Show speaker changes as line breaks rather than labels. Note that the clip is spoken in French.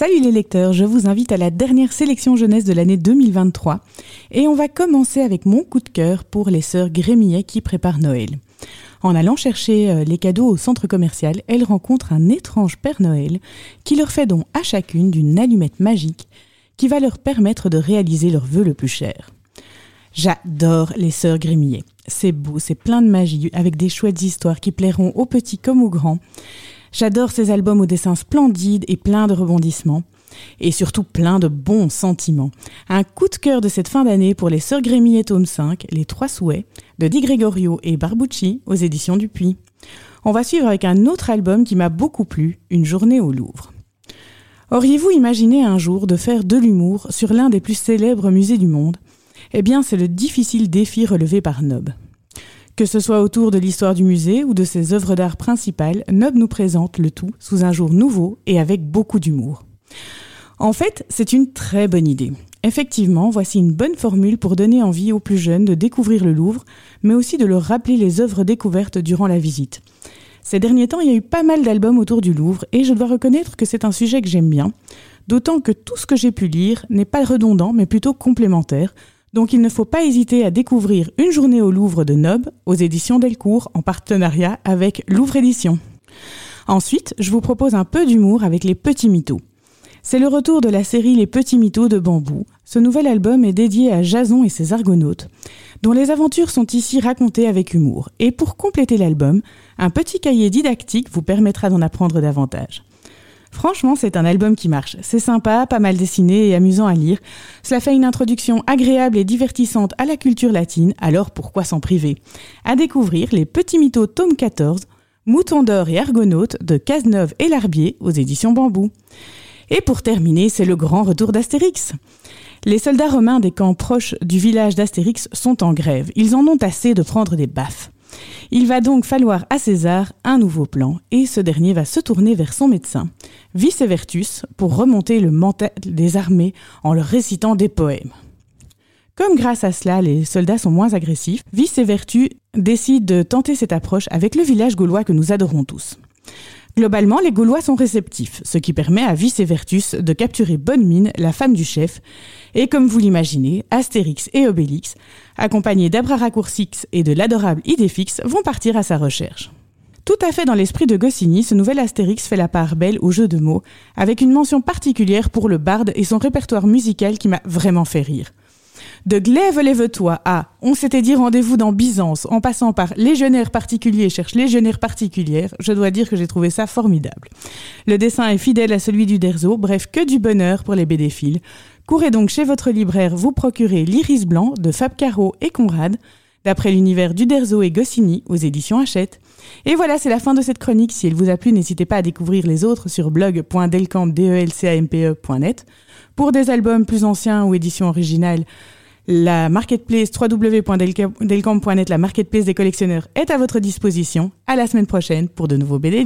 Salut les lecteurs, je vous invite à la dernière sélection jeunesse de l'année 2023 et on va commencer avec mon coup de cœur pour les sœurs Grémillet qui préparent Noël. En allant chercher euh, les cadeaux au centre commercial, elles rencontrent un étrange Père Noël qui leur fait don à chacune d'une allumette magique qui va leur permettre de réaliser leur vœu le plus cher. J'adore les sœurs Grémillet. C'est beau, c'est plein de magie, avec des chouettes histoires qui plairont aux petits comme aux grands. J'adore ces albums aux dessins splendides et pleins de rebondissements. Et surtout plein de bons sentiments. Un coup de cœur de cette fin d'année pour les Sœurs Grémillet tome 5, Les Trois Souhaits, de Di Gregorio et Barbucci aux éditions Dupuis. On va suivre avec un autre album qui m'a beaucoup plu, Une journée au Louvre. Auriez-vous imaginé un jour de faire de l'humour sur l'un des plus célèbres musées du monde? Eh bien, c'est le difficile défi relevé par Nob. Que ce soit autour de l'histoire du musée ou de ses œuvres d'art principales, Nob nous présente le tout sous un jour nouveau et avec beaucoup d'humour. En fait, c'est une très bonne idée. Effectivement, voici une bonne formule pour donner envie aux plus jeunes de découvrir le Louvre, mais aussi de leur rappeler les œuvres découvertes durant la visite. Ces derniers temps, il y a eu pas mal d'albums autour du Louvre et je dois reconnaître que c'est un sujet que j'aime bien, d'autant que tout ce que j'ai pu lire n'est pas redondant mais plutôt complémentaire, donc il ne faut pas hésiter à découvrir Une journée au Louvre de Nob aux éditions Delcourt en partenariat avec Louvre Édition. Ensuite, je vous propose un peu d'humour avec les petits mythos. C'est le retour de la série Les Petits Mythos de Bambou. Ce nouvel album est dédié à Jason et ses argonautes, dont les aventures sont ici racontées avec humour. Et pour compléter l'album, un petit cahier didactique vous permettra d'en apprendre davantage. Franchement, c'est un album qui marche. C'est sympa, pas mal dessiné et amusant à lire. Cela fait une introduction agréable et divertissante à la culture latine, alors pourquoi s'en priver? À découvrir Les Petits Mythos tome 14, Mouton d'or et Argonautes de Cazeneuve et Larbier aux éditions Bambou. Et pour terminer, c'est le grand retour d'Astérix. Les soldats romains des camps proches du village d'Astérix sont en grève. Ils en ont assez de prendre des baffes. Il va donc falloir à César un nouveau plan, et ce dernier va se tourner vers son médecin, Vicevertus, pour remonter le mental des armées en leur récitant des poèmes. Comme grâce à cela, les soldats sont moins agressifs, Vicevertus décide de tenter cette approche avec le village gaulois que nous adorons tous. Globalement, les Gaulois sont réceptifs, ce qui permet à Vicevertus de capturer Bonne Mine, la femme du chef, et comme vous l'imaginez, Astérix et Obélix, accompagnés d'Abraracoursix et de l'adorable Idéfix, vont partir à sa recherche. Tout à fait dans l'esprit de Goscinny, ce nouvel Astérix fait la part belle au jeu de mots, avec une mention particulière pour le barde et son répertoire musical qui m'a vraiment fait rire. De Glaive lève-toi à On s'était dit rendez-vous dans Byzance, en passant par Légionnaire particulier cherche légionnaire particulière, je dois dire que j'ai trouvé ça formidable. Le dessin est fidèle à celui du Derzo, bref, que du bonheur pour les bédéphiles. Courez donc chez votre libraire vous procurer L'Iris Blanc de Fab Caro et Conrad, d'après l'univers du Derzo et Goscinny aux éditions Hachette. Et voilà, c'est la fin de cette chronique. Si elle vous a plu, n'hésitez pas à découvrir les autres sur blog.delcamp.net. Pour des albums plus anciens ou éditions originales, la marketplace www.delcamp.net, la marketplace des collectionneurs, est à votre disposition. À la semaine prochaine pour de nouveaux BD